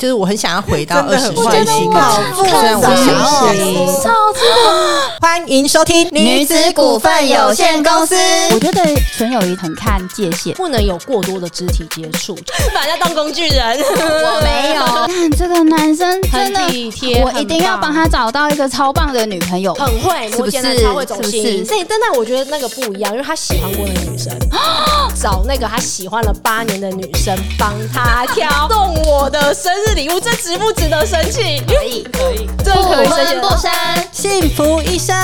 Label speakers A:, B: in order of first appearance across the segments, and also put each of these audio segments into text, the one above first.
A: 就是我很想要回到二十岁虽然我想要
B: 超
A: 欢迎收听
C: 女子股份有限公司。
D: 我觉得纯友谊很看界限。
B: 不能有过多的肢体接触，把人家当工具人。
C: 我没有，
D: 看这个男生真的
B: 很体贴
D: 我一定要帮他找到一个超棒的女朋友。
B: 很会，
D: 是不是
B: 摩羯男超会走心。
D: 是不是
B: 所以，但但我觉得那个不一样，因为他喜欢过的女生，找那个他喜欢了八年的女生帮他挑，动我的生日礼物，这值不值得生气？
C: 可以可以，
B: 这可以
C: 不
B: 生
C: 不生。
A: 幸福一生。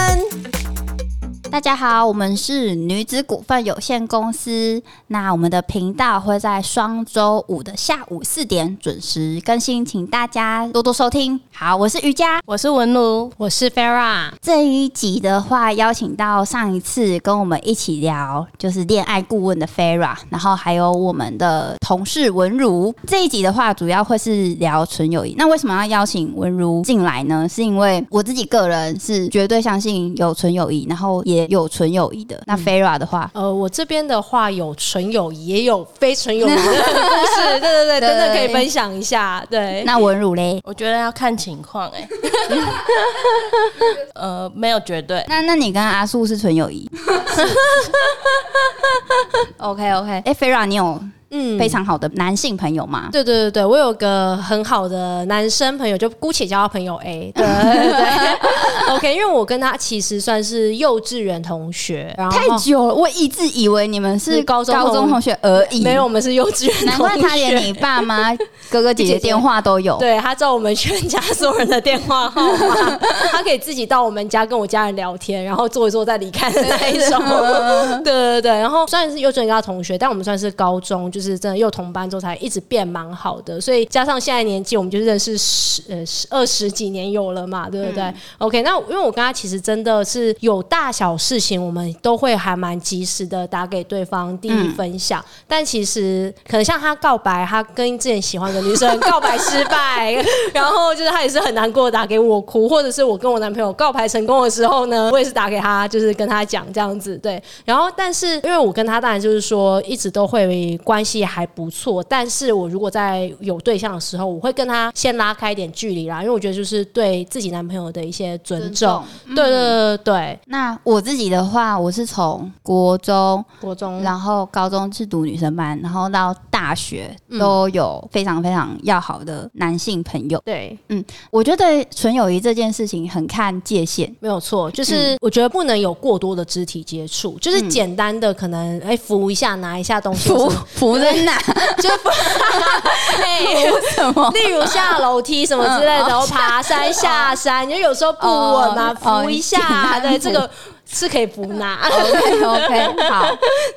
D: 大家好，我们是女子股份有限公司。那我们的频道会在双周五的下午四点准时更新，请大家多多收听。好，我是瑜伽。
C: 我是文奴，
B: 我是 Farah，
D: 这一集的话，邀请到上一次跟我们一起聊就是恋爱顾问的 Farah，然后还有我们的同事文如。这一集的话，主要会是聊纯友谊。那为什么要邀请文如进来呢？是因为我自己个人是绝对相信有纯友谊，然后也有纯友谊的。那 Farah 的话，
B: 呃，我这边的话有纯友谊，也有非纯友谊的故事，对对对，真的可以分享一下。对，
D: 那文如嘞？
C: 我觉得要看情况哎、呃，没有绝对，
D: 那那你跟阿素是纯友谊？OK OK，哎、菲 f a r a 你有
B: 嗯
D: 非常好的男性朋友嘛？
B: 对对对对，我有个很好的男生朋友，就姑且叫他朋友 A。对对对，OK，因为我跟他其实算是幼稚园同学，然后
D: 太久了，我一直以为你们是
B: 是高中
D: 高中同学而已。
B: 没有，我们是幼稚园同学。
D: 难怪他连你爸妈、哥哥姐姐电话都有。
B: 对他知道我们全家所有人的电话号码，他可以自己到我们家跟我家人聊天，然后坐一坐再离开的那一种。对对对，然后虽然是幼稚园跟他同学，但我们算是高中，就是真的又同班之后才一直变蛮好的，所以加上现在年纪，我们就认识十呃十二十几年有了嘛，对不对、o k 那因为我跟他其实真的是有大小事情，我们都会还蛮及时的打给对方第一分享，但其实可能像他告白，他跟之前喜欢的女生告白失败，然后就是他也是很难过，打给我哭，或者是我跟我男朋友告白成功的时候呢，我也是打给他，就是跟他讲这样子，对。然后，但是因为我跟他当然就是说一直都会关系还不错，但是我如果在有对象的时候，我会跟他先拉开一点距离啦，因为我觉得就是对自己男朋友的一些尊重。对对对对对，
D: 那我自己的话，我是从国中，
B: 国中
D: 然后高中是读女生班，然后到大学
B: 嗯
D: 都有非常非常要好的男性朋友。
B: 对。
D: 嗯我觉得纯友谊这件事情很看界限。
B: 没有错，就是我觉得不能有过多的肢体接触，就是
D: 嗯
B: 简单的可能哎扶一下拿一下东西，
D: 扶
B: 什么
D: 扶在哪？
B: 就是扶，哎
D: 什么？
B: 例如下楼梯什么之类的，然后爬山下山，就有时候不稳嘛，
D: 哦
B: 扶一下，
D: 哦
B: 对，这个是可以不拿。
D: OK OK，好，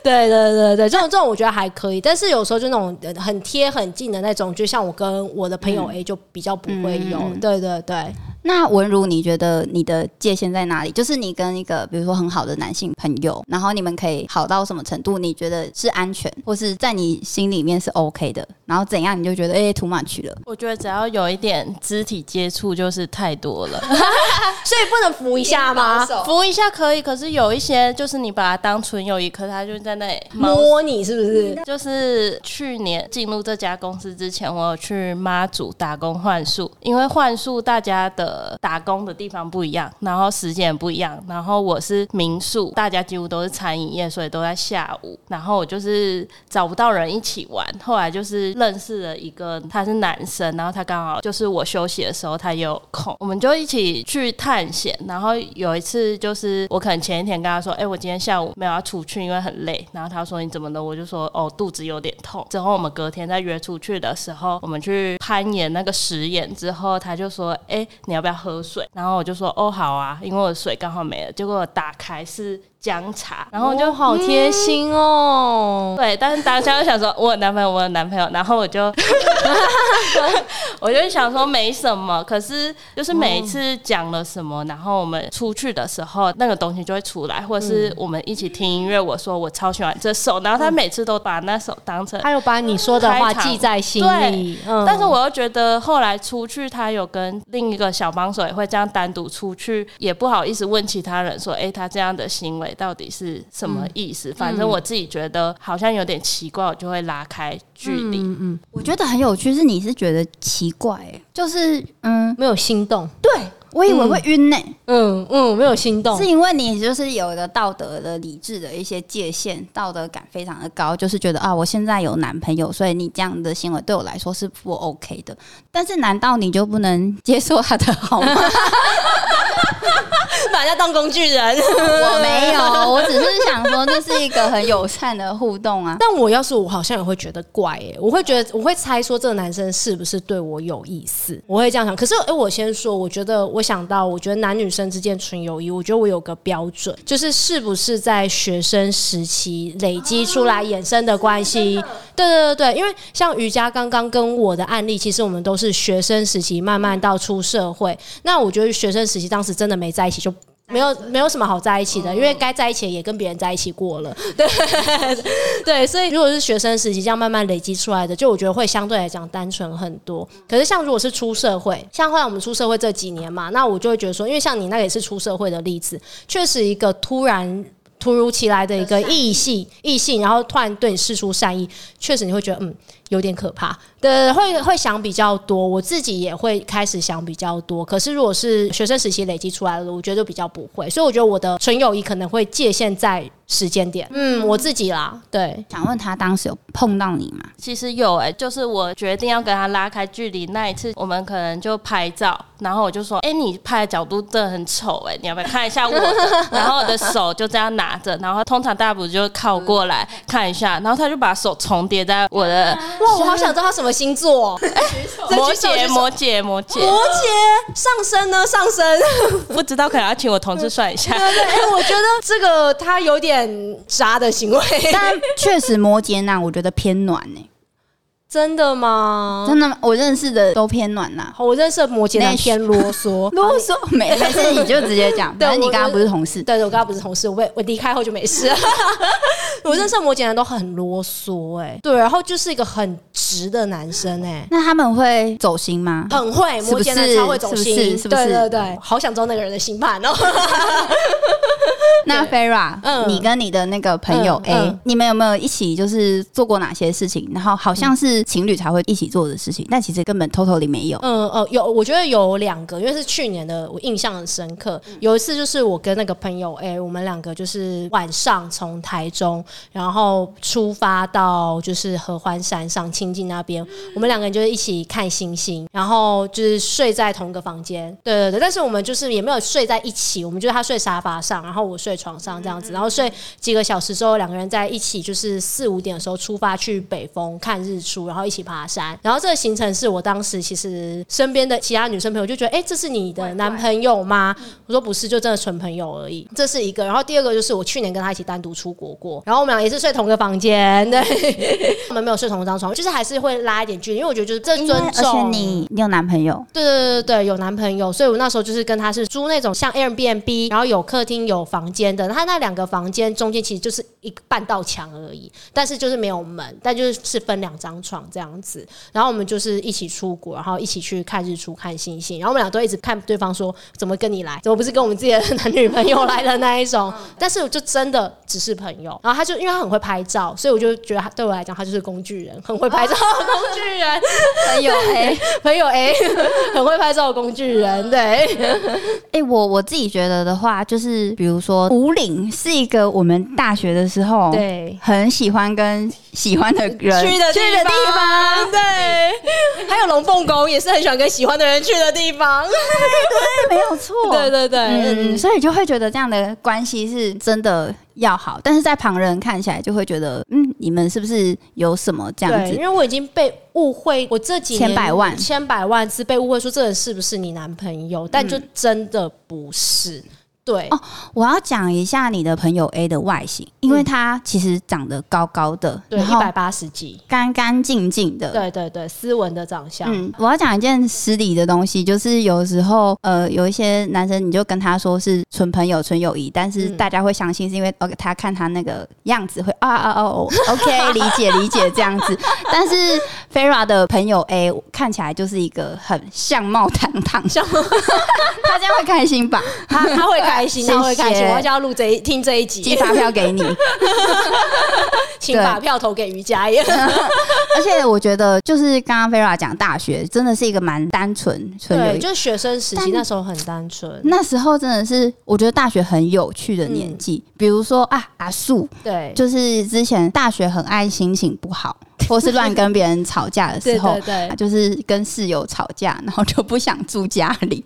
B: 对对对对，这种这种我觉得还可以，但是有时候就那种呃很贴很近的那种，就像我跟我的朋友 A 就比较不会有。
D: 嗯
B: 对对对，
D: 那文如，你觉得你的界限在哪里？就是你跟一个比如说很好的男性朋友，然后你们可以好到什么程度？你觉得是安全，或是在你心里面是 OK 的？然后怎样你就觉得哎、too much 了？
C: 我觉得只要有一点肢体接触就是太多了，
B: 所以不能扶一下吗？
C: 扶一下可以，可是有一些就是你把它当纯友谊，可是他就在那里
B: 摸你是不是？
C: 就是去年进入这家公司之前，我有去妈祖打工换宿，因为换宿大家的呃打工的地方不一样，然后时间也不一样。然后我是民宿，大家几乎都是餐饮业，所以都在下午。然后我就是找不到人一起玩，后来就是认识了一个，他是男生，然后他刚好就是我休息的时候他也有空，我们就一起去探险。然后有一次就是我可能前一天跟他说，哎、我今天下午没有要出去，因为很累。然后他说你怎么了？我就说哦，肚子有点痛。之后我们隔天再约出去的时候，我们去攀岩那个石岩之后，他就说，哎、你要要不要喝水？然后我就说哦，好啊，因为我的水刚好没了。结果打开是姜茶，然后我就
B: 哦好贴心哦。
C: 对，但是当下就想说，我有男朋友，我有男朋友，然后我就 我就想说没什么，可是就是每一次讲了什么，然后我们出去的时候，那个东西就会出来，或者是我们一起听音乐，我说我超喜欢这首，然后他每次都把那首当成
B: 他有把你说的话记在心里，嗯。
C: 但是我又觉得后来出去，他有跟另一个小帮手也会这样单独出去，也不好意思问其他人说，哎、他这样的行为围到底是什么意思。反正我自己觉得好像有点奇怪，我就会拉开距离。
B: 嗯嗯，
D: 我觉得很有趣，是你是觉得奇怪、欸，就是嗯，
B: 没有心动，
D: 对我以为会晕呢、
B: 嗯嗯，没有心动
D: 是，因为你就是有一个道德的、理智的一些界限，道德感非常的高，就是觉得啊，我现在有男朋友，所以你这样的行为对我来说是不 OK 的。但是难道你就不能接受他的好吗？
B: 把人家当工具人。
D: 我没有，我只是想说，这是一个很友善的互动啊。
B: 但我要是我，好像也会觉得怪哎、我会觉得我会猜说这个男生是不是对我有意思，我会这样想。可是哎、我先说，我觉得我想到，我觉得男女生之间纯友谊，我觉得我有个标准，就是是不是在学生时期累积出来衍生的关系。对对对对，因为像瑜伽刚刚跟我的案例，其实我们都是学生时期慢慢到出社会。那我觉得学生时期当时真的没在一起就。没有没有什么好在一起的，因为该在一起的也跟别人在一起过了，对对，所以如果是学生时期这样慢慢累积出来的，就我觉得会相对来讲单纯很多。可是像如果是出社会，像后来我们出社会这几年嘛，那我就会觉得说，因为像你那个也是出社会的例子，确实一个突然。突如其来的一个异性，异性，然后突然对你示出善意，确实你会觉得嗯有点可怕，对，会会想比较多。我自己也会开始想比较多。可是如果是学生时期累积出来的，我觉得就比较不会。所以我觉得我的纯友谊可能会界限在时间点。嗯，我自己啦，对，
D: 想问他当时有碰到你吗？
C: 其实有哎、就是我决定要跟他拉开距离那一次，我们可能就拍照，然后我就说：“哎、你拍的角度真的很丑哎、你要不要看一下我？”然后我的手就这样拿着，然后通常大家不就靠过来看一下，然后他就把手重叠在我的
B: 哇，我好想知道他什么星座、哦。
C: 摩羯，摩羯，摩羯，
B: 摩羯上升呢？上升，
C: 不知道可能要请我同事算一下。
B: 对对，哎、我觉得这个他有点渣的行为，
D: 但确实摩羯男我觉得偏暖呢、
B: 真的吗？
D: 真的吗，我认识的都偏暖呐、
B: 好，我认识的摩羯男偏啰嗦，
D: 啰嗦没 没事，你就直接讲。反正你刚刚不是同事，
B: 对对，我刚刚不是同事，我被我离开后就没事。我认识的摩羯男都很啰嗦、哎，对，然后就是一个很直的男生、哎。
D: 那他们会走心吗？
B: 很会，摩羯男超会走心，
D: 是不是
B: 对对对，好想知道那个人的心盘哦。
D: 那 Farah，
B: 嗯
D: 你跟你的那个朋友
B: 嗯
D: A，、
B: 嗯
D: 你们有没有一起就是做过哪些事情？然后好像是情侣才会一起做的事情，但其实根本 totally 没有。
B: 嗯呃，有，我觉得有两个，因为是去年的，我印象很深刻。有一次就是我跟那个朋友，哎、我们两个就是晚上从台中，然后出发到就是合欢山上清境那边，我们两个人就是一起看星星，然后就是睡在同一个房间。对对对，但是我们就是也没有睡在一起，我们就是他睡沙发上，然后我睡床上这样子，然后睡几个小时之后，两个人在一起，就是四五点的时候出发去北峰看日出，然后一起爬山。然后这个行程是我当时其实身边的其他女生朋友就觉得，哎、这是你的男朋友吗？我说不是，就真的纯朋友而已。这是一个。然后第二个就是我去年跟他一起单独出国过，然后我们俩也是睡同个房间，对，我们没有睡同一张床，就是还是会拉一点距离，因为我觉得就是这尊
D: 而且
B: 重。
D: 你你有男朋友，
B: 对对对对，有男朋友，所以我那时候就是跟他是租那种像 Airbnb，然后有客厅有房间的。他那两个房间中间其实就是一个半道墙而已，但是就是没有门，但就是是分两张床这样子。然后我们就是一起出国，然后一起去看日出、看星星。然后我们俩都一直看对方说，怎么跟你来？怎么不是跟我们自己的 男女朋友来的那一种？但是我就真的只是朋友。然后他就因为他很会拍照，所以我就觉得他对我来讲，他就是工具人，很会拍照的工具人。
D: 朋友 A，
B: 朋友 A 很会拍照的工具人，对，
D: 哎、我我自己觉得的话，就是比如说五岭是一个我们大学的时候
B: 对。
D: 很喜欢跟喜欢的人
B: 去的
D: 去的地方，
B: 对，还有龙凤宫也是很喜欢跟喜欢的人去的地方，对
D: 没有错，
B: 对对对，
D: 所以就会觉得这样的关系是真的要好，但是在旁人看起来就会觉得，嗯，你们是不是有什么这样
B: 子，因
D: 子？
B: 为我已经被误会，我这几年
D: 千百万。
B: 千百万次被误会说这人是不是你男朋友，但就真的不是。对，
D: 哦我要讲一下你的朋友 A 的外形，因为他其实长得高高的，
B: 对，一百八十几，
D: 干干净净的，
B: 对对对，斯文的长相，
D: 嗯，我要讲一件失礼的东西，就是有时候呃，有一些男生你就跟他说是纯朋友、纯友谊，但是
B: 嗯。
D: 大家会相信是因为呃他看他那个样子会啊啊啊哦，OK，理解理解这样子。但是 Farah 的朋友 A 看起来就是一个很相貌堂堂，
B: 像
D: 他这样会开心吧？
B: 他他会开开心，他会开心。我要叫他录这一听这一集
D: 寄
B: 集，
D: 发票给你。
B: 请把票投给瑜伽耶。
D: 而且我觉得，就是刚刚 Vera 讲大学，真的是一个蛮单纯、纯有
B: 对，就是学生时期那时候很单纯。
D: 那时候真的是，我觉得大学很有趣的年纪。比如说啊，阿素，
B: 对，
D: 就是之前大学很爱心情不好，或是乱跟别人吵架的时候，
B: 对对对
D: 就是跟室友吵架，然后就不想住家里。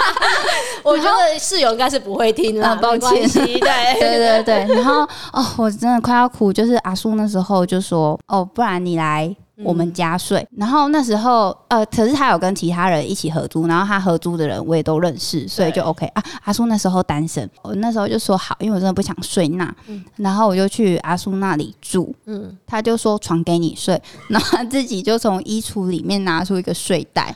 B: 我觉得室友应该是不会听了，
D: 啊抱歉
B: 对
D: 对对对，然后哦，我真的快要哭，就是阿叔那时候就说，哦，不然你来。我们家睡，然后那时候呃，可是他有跟其他人一起合租，然后他合租的人我也都认识，所以就 OK 啊。阿叔那时候单身，我那时候就说好，因为我真的不想睡那，然后我就去阿叔那里住，
B: 嗯，
D: 他就说床给你睡，然后他自己就从衣橱里面拿出一个睡袋，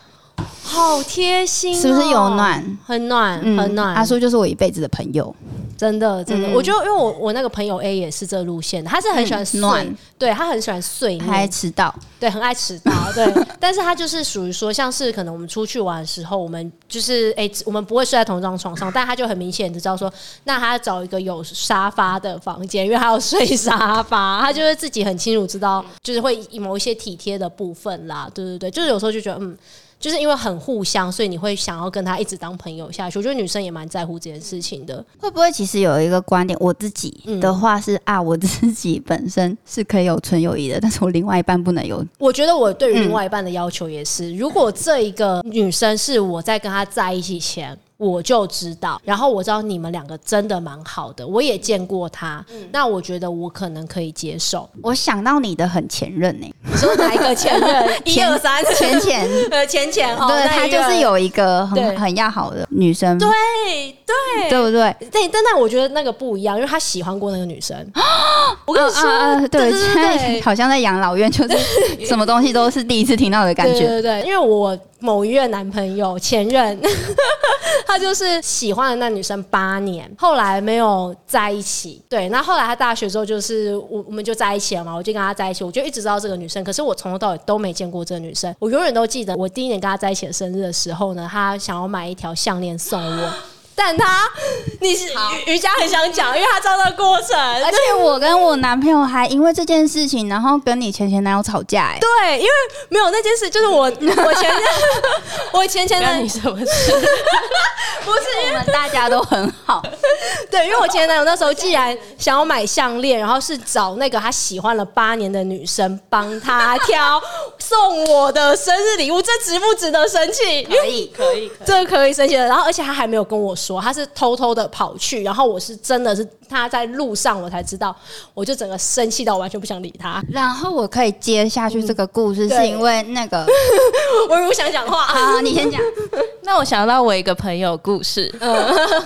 B: 好贴心哦，
D: 是不是有暖？
B: 很暖，很暖。
D: 阿叔就是我一辈子的朋友，
B: 真的真的，
D: 嗯。
B: 我觉得因为我我那个朋友 A 也是这路线的，他是很喜欢睡，
D: 嗯暖。
B: 对他很喜欢睡
D: 他还
B: 念，
D: 迟到，
B: 对，很爱迟到，对。但是他就是属于说，像是可能我们出去玩的时候，我们就是哎、我们不会睡在同一张床上，但他就很明显的知道说，那他找一个有沙发的房间，因为他要睡沙发，他就会自己很清楚知道，就是会某一些体贴的部分啦，对对对，就是有时候就觉得嗯。就是因为很互相，所以你会想要跟他一直当朋友下去。我觉得女生也蛮在乎这件事情的。
D: 会不会其实有一个观点，我自己
B: 嗯
D: 的话是、啊，我自己本身是可以有纯友谊的，但是我另外一半不能有。
B: 我觉得我对于另外一半的要求也是，如果这一个女生是我在跟她在一起前。我就知道，然后我知道你们两个真的蛮好的，我也见过她，那我觉得我可能可以接受。
D: 我想到你的很前任呢、
B: 你说哪一个前任？一二三，
D: 前前，
B: 呃前前哦，
D: 对他就是有一个很很要好的女生，
B: 对对
D: 对不对？
B: 对，但但我觉得那个不一样，因为他喜欢过那个女生。我跟你说，
D: 啊对，
B: 对对对，
D: 好像在养老院，就是什么东西都是第一次听到的感觉。
B: 对对对，因为我某一任男朋友前任，他就是喜欢了那女生八年，后来没有在一起。对，那后来他大学之后就是我我们就在一起了嘛，我就跟他在一起，我就一直知道这个女生，可是我从头到尾都没见过这个女生。我永远都记得我第一年跟他在一起的生日的时候呢，他想要买一条项链送我。但他，你是瑜伽很想讲，因为他知道这个过程，
D: 而且我跟我男朋友还因为这件事情，然后跟你前前男友吵架、哎，
B: 对，因为没有那件事，就是我 我前任，我前前任
C: 关你什么事？
B: 不是因为
D: 我们大家都很好，
B: 对，因为我前男友那时候既然想要买项链，然后是找那个他喜欢了八年的女生帮他挑送我的生日礼物，这值不值得生气？
D: 可以。
C: 可以，可以。
B: 这个可以生气的。然后而且他还没有跟我说，他是偷偷的跑去，然后我是真的是他在路上我才知道，我就整个生气到完全不想理他。
D: 然后我可以接下去这个故事，是因为那个，
B: 我如果想讲话，
D: 好，你先讲。
C: 那我想到我一个朋友故事，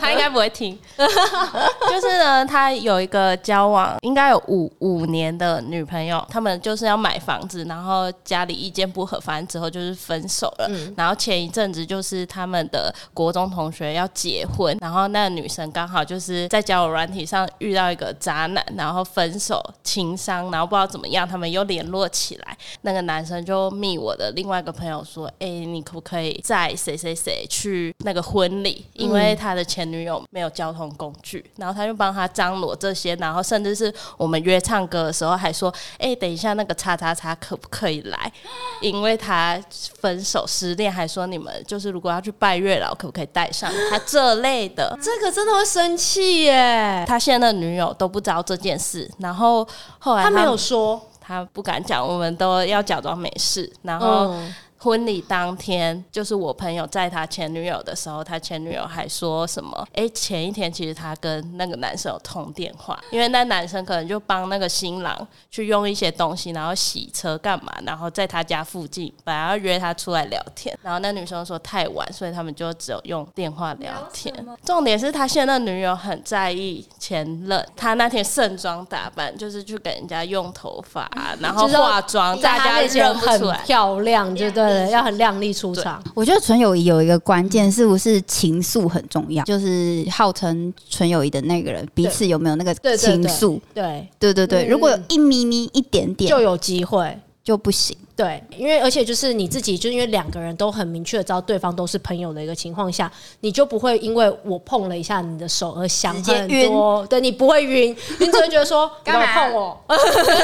C: 他应该不会听。就是呢，他有一个交往应该有五五年的女朋友，他们就是要买房子，然后家里意见不合，反正之后就是分手了。然后前一阵子就是他们的国中同学要结婚，然后那个女生刚好就是在交友软体上遇到一个渣男，然后分手情伤，然后不知道怎么样，他们又联络起来。那个男生就密我的另外一个朋友说：“哎、你可不可以载谁谁谁去那个婚礼？因为他的前女友没有交通工具。然后他就帮他张罗这些，然后甚至是我们约唱歌的时候还说：“哎、等一下那个叉叉叉可不可以来？因为他分手失恋，还说你们就是如果要去拜月老，可不可以带上他这类的。”
B: 这个真的会生气耶。
C: 他现在的女友都不知道这件事，然后后来
B: 他没有说，
C: 他不敢讲，我们都要假装没事。然后
B: 嗯，
C: 婚礼当天，就是我朋友在他前女友的时候，他前女友还说什么？哎、前一天其实他跟那个男生有通电话，因为那男生可能就帮那个新郎去用一些东西，然后洗车干嘛，然后在他家附近，本来要约他出来聊天，然后那女生说太晚，所以他们就只有用电话聊天。重点是他现在的女友很在意前任，他那天盛装打扮，就是去给人家用头发啊、然后化妆，大家认不出来。
B: 漂亮，就对了，要很靓丽出场。
D: 我觉得纯友谊有一个关键，是不是情愫很重要？就是号称纯友谊的那个人，彼此有没有那个
B: 对对对
D: 情愫？
B: 对，
D: 对对对，
B: 嗯
D: 如果有一咪咪一点点
B: 就有机会。
D: 就不行。
B: 对，因为而且就是你自己，就因为两个人都很明确的知道对方都是朋友的一个情况下，你就不会因为我碰了一下你的手而想很多，对你不会晕，你只会觉得说
D: 干嘛
B: 碰我，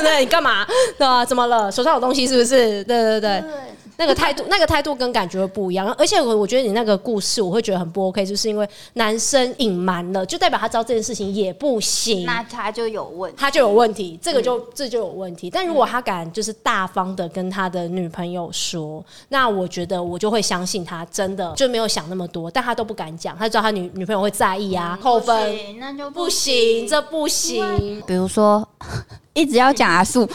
B: 对你干嘛？对啊，怎么了？手上有东西是不是？对对对。那个态度，那个态度跟感觉会不一样，而且我我觉得你那个故事我会觉得很不 OK，就是因为男生隐瞒了，就代表他知道这件事情也不行，
D: 那他就有问题。
B: 他就有问题，这个就、这就有问题。但如果他敢就是大方的跟他的女朋友说，那我觉得我就会相信他真的就没有想那么多，但他都不敢讲，他知道他女女朋友会在意啊，扣分
D: 那就
B: 不行，这不行。
D: 比如说，一直要讲阿素，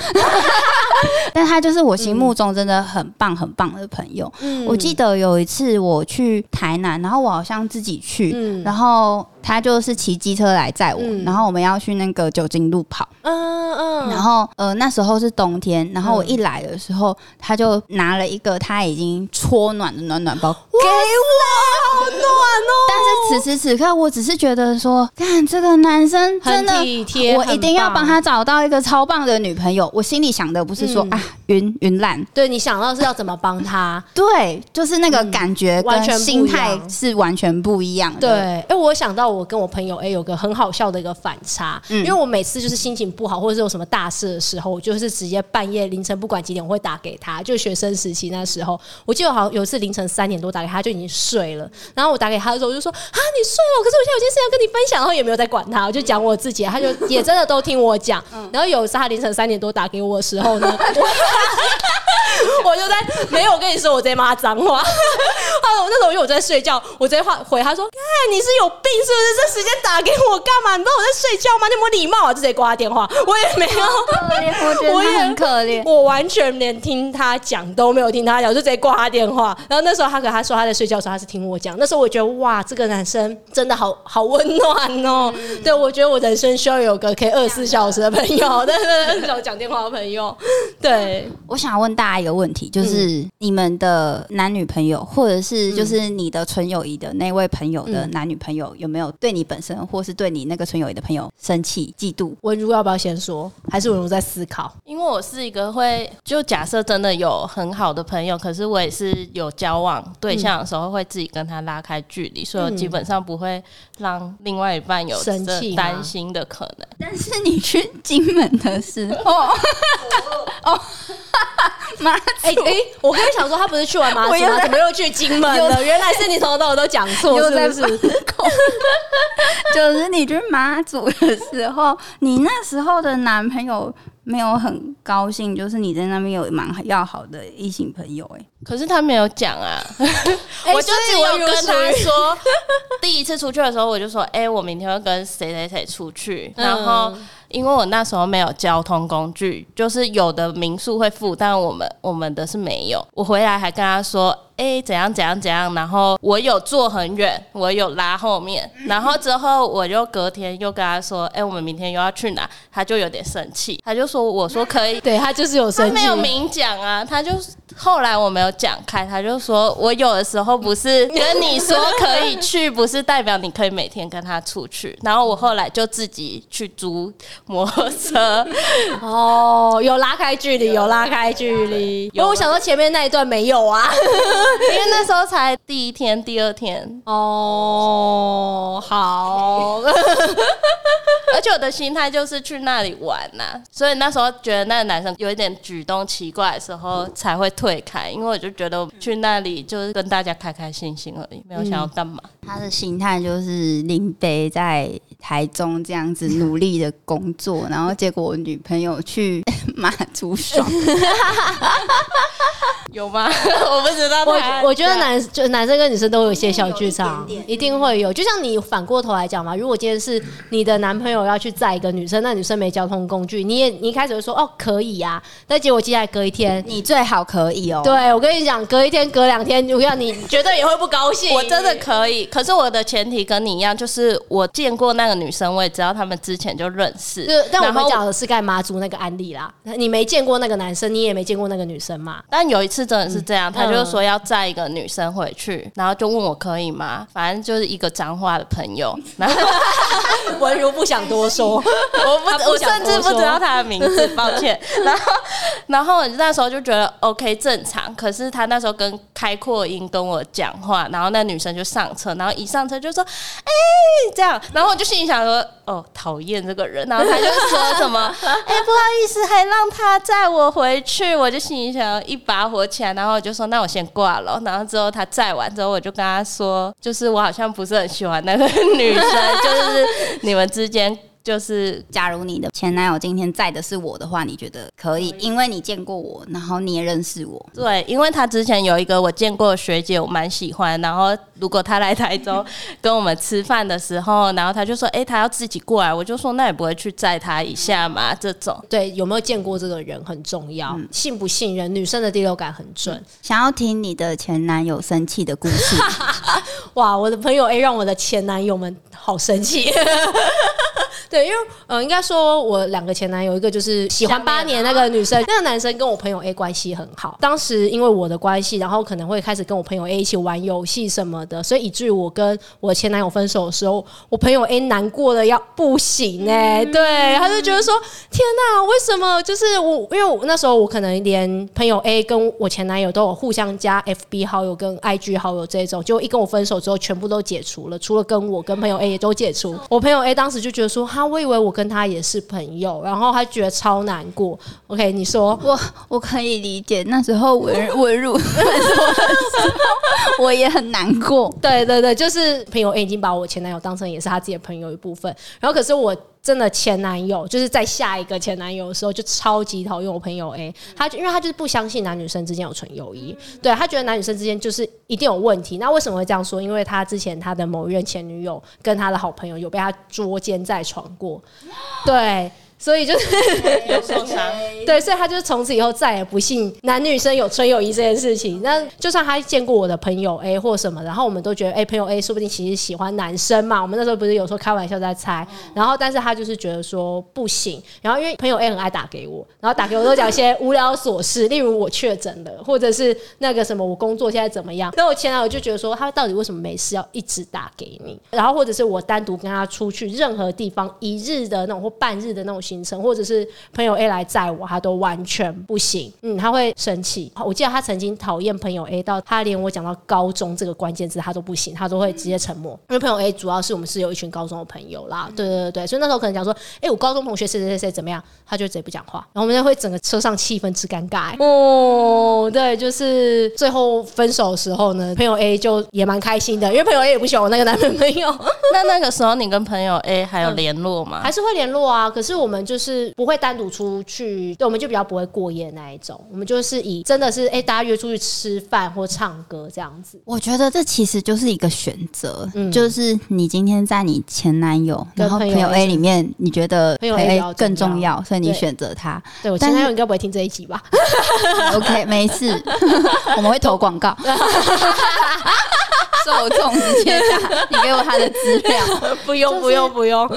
D: 但他就是我心目中真的很棒很棒的朋友。
B: 嗯。
D: 我记得有一次我去台南，然后我好像自己去，
B: 嗯。
D: 然后他就是骑机车来载我，
B: 嗯。
D: 然后我们要去那个酒精路跑，
B: 嗯嗯，
D: 然后呃那时候是冬天，然后我一来的时候，他就拿了一个他已经搓暖的暖暖包给我，
B: 好暖哦，
D: 但是此时此刻，我只是觉得说，看这个男生真
B: 很
D: 的
B: 体贴，
D: 我一定要
B: 很棒。
D: 帮他找到一个超棒的女朋友。我心里想的不是说、
B: 嗯。
D: 啊晕晕烂，
B: 对你想到是要怎么帮他，
D: 对，就是那个感觉
B: 完全不一
D: 跟心态
B: 样
D: 是完全不一样的。
B: 对，哎、我想到我跟我朋友哎、有个很好笑的一个反差，
D: 嗯。
B: 因为我每次就是心情不好或者是有什么大事的时候，我就是直接半夜凌晨不管几点我会打给他，就学生时期那时候，我记得好像有一次凌晨三点多打给他，他就已经睡了，然后我打给他的时候我就说啊你睡了，可是我现在有件事要跟你分享，然后也没有在管他，我就讲我自己，他就也真的都听我讲，然后有一次他凌晨三点多打给我的时候呢，我 我就在没有我跟你说，我直接骂他脏话。他我那时候因为我在睡觉，我直接话回他说：“看你是有病是不是？这时间打给我干嘛？你不知道我在睡觉吗？你有没有礼貌啊？”就直接挂他电话。我也没有，
D: 我
B: 我也
D: 很可怜。
B: 我完全连听他讲都没有听他讲，我就直接挂他电话。然后那时候他跟他说他在睡觉的时候，他是听我讲。那时候我觉得哇，这个男生真的好好温暖哦。对，我觉得我人生需要有个可以二十四小时的朋友，对 对对，二十四小时讲电话的朋友。对，
D: 我想问大家一个问题，就是
B: 嗯
D: 你们的男女朋友，或者是就是你的纯友谊的那位朋友的
B: 嗯
D: 男女朋友，有没有对你本身，或是对你那个纯友谊的朋友生气、嫉妒？
B: 文如要不要先说？还是文如在思考？
C: 因为我是一个会，就假设真的有很好的朋友，可是我也是有交往对象的时候，会自己跟他拉开距离，所以我基本上不会让另外一半有
B: 生气
C: 担心的可能。
D: 但是你去金门的时候，哦，妈，
B: 哎、哎、我刚才想说，他不是去完马祖吗？怎么又去金门了？原来是你从头到尾都讲错，是不是？
D: 就是你去马祖的时候，你那时候的男朋友没有很高兴，就是你在那边有蛮要好的异性朋友、哎，
C: 可是他没有讲啊，我就只有跟他说，第一次出去的时候，我就说，哎、我明天要跟谁谁谁出去，
B: 嗯
C: 然后。因为我那时候没有交通工具，就是有的民宿会付，但我们我们的是没有。我回来还跟他说，哎、怎样怎样怎样，然后我有坐很远，我有拉后面，然后之后我就隔天又跟他说，哎、我们明天又要去哪？他就有点生气，他就说，我说可以，
B: 对他就是有生气，他
C: 没有明讲啊，他就后来我没有讲开，他就说我有的时候不是跟你说可以去，不是代表你可以每天跟他出去。然后我后来就自己去租摩托车，
B: 哦，有拉开距离，有拉开距离。因为我想说前面那一段没有啊。
C: 因为那时候才第一天、第二天，
B: 哦，好，
C: 而且我的心态就是去那里玩呐、所以那时候觉得那个男生有一点举动奇怪的时候才会退开，因为我就觉得去那里就是跟大家开开心心而已，没有想要干嘛。
D: 他的心态就是林北在台中这样子努力的工作，然后结果我女朋友去 马祖爽，
C: 有吗？我不知道。
B: 我我觉得男就男生跟女生都有一些小剧场
D: 一
B: 定会有。就像你反过头来讲嘛，如果今天是你的男朋友要去载一个女生，那女生没交通工具，你也你一开始会说哦可以啊，但结果接下来隔一天。
D: 你最好可以哦。
B: 对，我跟你讲，隔一天、隔两天，我跟你讲，你绝对也会不高兴。
C: 我真的可以，可是我的前提跟你一样，就是我见过那个女生，我也知道他们之前就认识。
B: 就但我们讲的是盖妈祖那个案例啦，你没见过那个男生，你也没见过那个女生嘛？
C: 但有一次真的是这样，他就
B: 嗯
C: 说要载一个女生回去，然后就问我可以吗？反正就是一个脏话的朋友，然后
B: 文如不想多说，
C: 我不，
B: 不
C: 我甚至不知道他的名字，抱歉。然后，然后那时候就觉得 OK 正常，可是他那时候跟开阔音跟我讲话，然后那女生就上车，然后一上车就说：“哎、这样。”然后我就心里想说：“哦，讨厌这个人。”然后他就说什么：“哎、不好意思，还让他载我回去。”我就心里想一把火起来，然后我就说：“那我先挂了。”然后之后他载完之后，我就跟他说：“就是我好像不是很喜欢那个女生，就是你们之间。”就是
D: 假如你的前男友今天在的是我的话，你觉得可以？因为你见过我，然后你也认识我，
C: 对，因为他之前有一个我见过的学姐，我蛮喜欢。然后如果他来台中跟我们吃饭的时候，然后他就说：“哎、他要自己过来。”我就说：“那也不会去载他一下嘛？”这种
B: 对，有没有见过这个人很重要，信不信任，女生的第六感很准。
D: 想要听你的前男友生气的故事，
B: 哇，我的朋友 A 让我的前男友们好生气。对，因为呃，应该说我两个前男友，一个就是喜欢八年那个女生，那个男生跟我朋友 A 关系很好。当时因为我的关系，然后可能会开始跟我朋友 A 一起玩游戏什么的，所以以至于我跟我前男友分手的时候，我朋友 A 难过的要不行哎、对，他就觉得说天哪，为什么？就是我，因为我那时候我可能连朋友 A 跟我前男友都有互相加 FB 好友跟 IG 好友这种，就一跟我分手之后，全部都解除了，除了跟我跟朋友 A 也都解除。我朋友 A 当时就觉得说，哈，我以为我跟他也是朋友，然后他觉得超难过。OK，你说。
D: 我我可以理解，那时候文文入我也很难过。
B: 对对对，就是朋友欸已经把我前男友当成也是他自己的朋友一部分，然后可是我真的前男友就是在下一个前男友的时候就超级讨厌我朋友 A，他就因为他就是不相信男女生之间有纯友谊，对他觉得男女生之间就是一定有问题。那为什么会这样说？因为他之前他的某一任前女友跟他的好朋友有被他捉奸在床过，对。所以就是
C: 有受伤。
B: 对，所以他就是从此以后再也不信男女生有纯友谊这件事情。那就算他见过我的朋友 A 或什么，然后我们都觉得，哎、朋友 A 说不定其实喜欢男生嘛。我们那时候不是有时候开玩笑在猜，然后但是他就是觉得说不行。然后因为朋友 A 很爱打给我，然后打给我都讲一些无聊琐事，例如我确诊了，或者是那个什么我工作现在怎么样。那我前男友就觉得说，他到底为什么没事要一直打给你？然后或者是我单独跟他出去任何地方一日的那种或半日的那种行程，或者是朋友 A 来载我，他都完全不行。嗯，他会生气。我记得他曾经讨厌朋友 A 到他连我讲到高中这个关键字他都不行，他都会直接沉默。因为朋友 A 主要是我们是有一群高中的朋友啦，对对对对，所以那时候可能讲说，哎、我高中同学谁谁谁谁怎么样，他就直接不讲话，然后我们就会整个车上气氛之尴尬、哦，对，就是最后分手的时候呢，朋友 A 就也蛮开心的，因为朋友 A 也不喜欢我那个男朋友。
C: 那那个时候你跟朋友 A 还有联络吗？
B: 还是会联络啊，可是我们就是不会单独出去，对，我们就比较不会过夜那一种，我们就是以真的是哎、大家约出去吃饭或唱歌这样子。
D: 我觉得这其实就是一个选择，
B: 嗯
D: 就是你今天在你前男友，然后
B: 跟朋友 A
D: 里面，你觉得
B: 朋友 A
D: 更
B: 重要，
D: 所以你选择他。
B: 对我前男友应该不会听这一集吧？
D: OK，没事，我们会投广告。受众直接打，你给我他的资料，
B: 不用不用不用，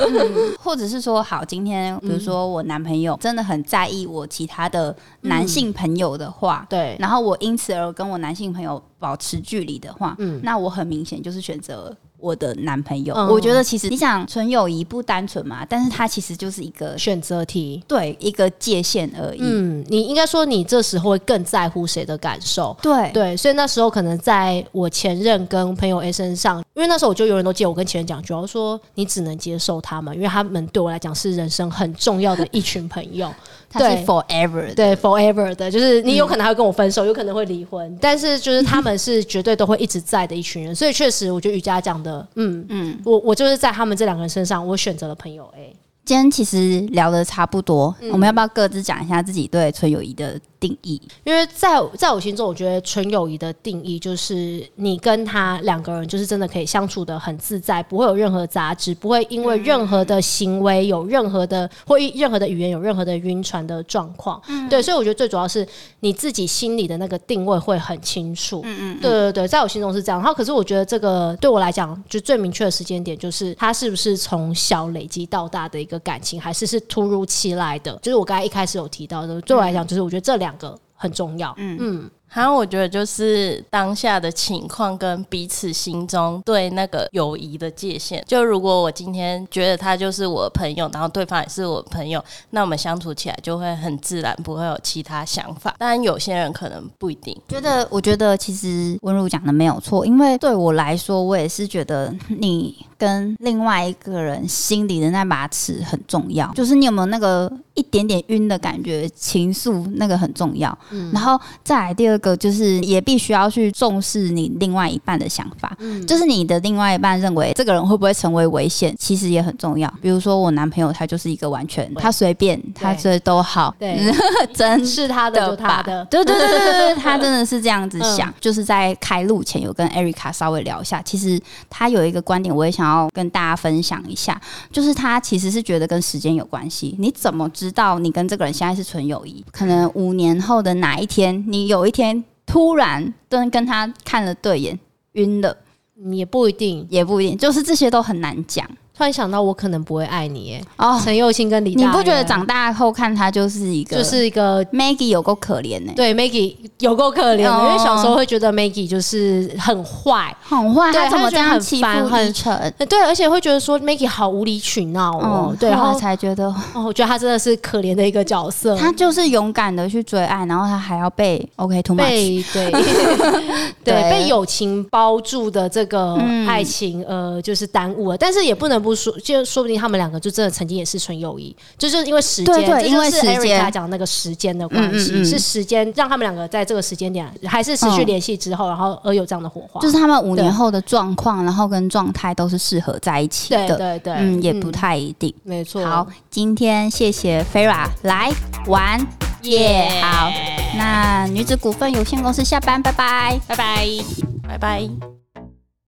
D: 或者是说，好，今天比如说我男朋友真的很在意我其他的男性朋友的话，
B: 对。
D: 然后我因此而跟我男性朋友保持距离的话，
B: 嗯。
D: 那我很明显就是选择我的男朋友。
B: 嗯
D: 我觉得其实你想纯友谊不单纯嘛，但是它其实就是一个
B: 选择题。
D: 对一个界限而已。
B: 嗯，你应该说你这时候会更在乎谁的感受。
D: 对
B: 对，所以那时候可能在我前任跟朋友 A 身上，因为那时候我就永远都记得我跟前任讲句话，我说你只能接受他们，因为他们对我来讲是人生很重要的一群朋友。对
D: forever。
B: 对，forever 的，就是你有可能还会跟我分手，有可能会离婚，但是就是他们是绝对都会一直在的一群人，所以确实，我觉得瑜伽讲的，嗯嗯，我我就是在他们这两个人身上，我选择了朋友 A。
D: 今天其实聊的差不多，
B: 嗯
D: 我们要不要各自讲一下自己对纯友谊的定义？
B: 因为在在我心中，我觉得纯友谊的定义就是你跟他两个人就是真的可以相处的很自在，不会有任何杂质，不会因为任何的行为有任何的或任何的语言有任何的晕船的状况。嗯对，所以我觉得最主要是你自己心里的那个定位会很清楚。嗯嗯，对对对，在我心中是这样。然后，可是我觉得这个对我来讲，就最明确的时间点就是他是不是从小累积到大的一个感情，还是是突如其来的？就是我刚才一开始有提到的，对我来讲，就是我觉得这两个很重要。嗯嗯。
C: 还有，我觉得就是当下的情况跟彼此心中对那个友谊的界限。就如果我今天觉得他就是我的朋友，然后对方也是我的朋友，那我们相处起来就会很自然，不会有其他想法。当然，有些人可能不一定。
D: 觉得，我觉得其实温如讲的没有错，因为对我来说，我也是觉得 你跟另外一个人心里的那把尺很重要，就是你有没有那个一点点晕的感觉，情愫那个很重要。嗯，然后再来第二。个就是也必须要去重视你另外一半的想法，嗯，就是你的另外一半认为这个人会不会成为危险，其实也很重要。比如说我男朋友他就是一个完全他随便他这都好，
B: 对，
D: 真
B: 是他的就他的，
D: 对对对对对，他真的是这样子想。就是在开录前有跟 Erica 稍微聊一下，其实他有一个观点，我也想要跟大家分享一下，就是他其实是觉得跟时间有关系。你怎么知道你跟这个人现在是纯友谊？可能五年后的哪一天，你有一天。突然跟跟他看了对眼，晕了，
B: 也不一定，
D: 也不一定，就是这些都很难讲。
B: 突然想到，我可能不会爱你，哎，哦，陈佑清跟李，
D: 你不觉得长大后看他就是一个，
B: 就是一个
D: Maggie 有够可怜呢？
B: 对，Maggie 有够可怜的，因为小时候会觉得 Maggie 就是很坏，
D: 很坏，
B: 他
D: 怎么这样
B: 欺负
D: 很蠢？
B: 对，而且会觉得说 Maggie 好无理取闹哦，对，然后
D: 才觉得，
B: 哦，我觉得他真的是可怜的一个角色，
D: 他就是勇敢的去追爱，然后他还要被 OK too much，
B: 对。对，被友情包住的这个爱情，呃，就是耽误了，但是也不能不说，就说不定。他们两个就真的曾经也是纯友谊，就是因为时间，
D: 对，因为时间
B: 他讲那个时间的关系，是时间让他们两个在这个时间点还是持续联系之后，然后而有这样的火花。
D: 就是他们五年后的状况，然后跟状态都是适合在一起的，
B: 对对，
D: 嗯，也不太一定，
B: 没错。
D: 好，今天谢谢 Fera 来玩，耶，好，那女子股份有限公司下班，拜拜，
C: 拜拜，拜拜。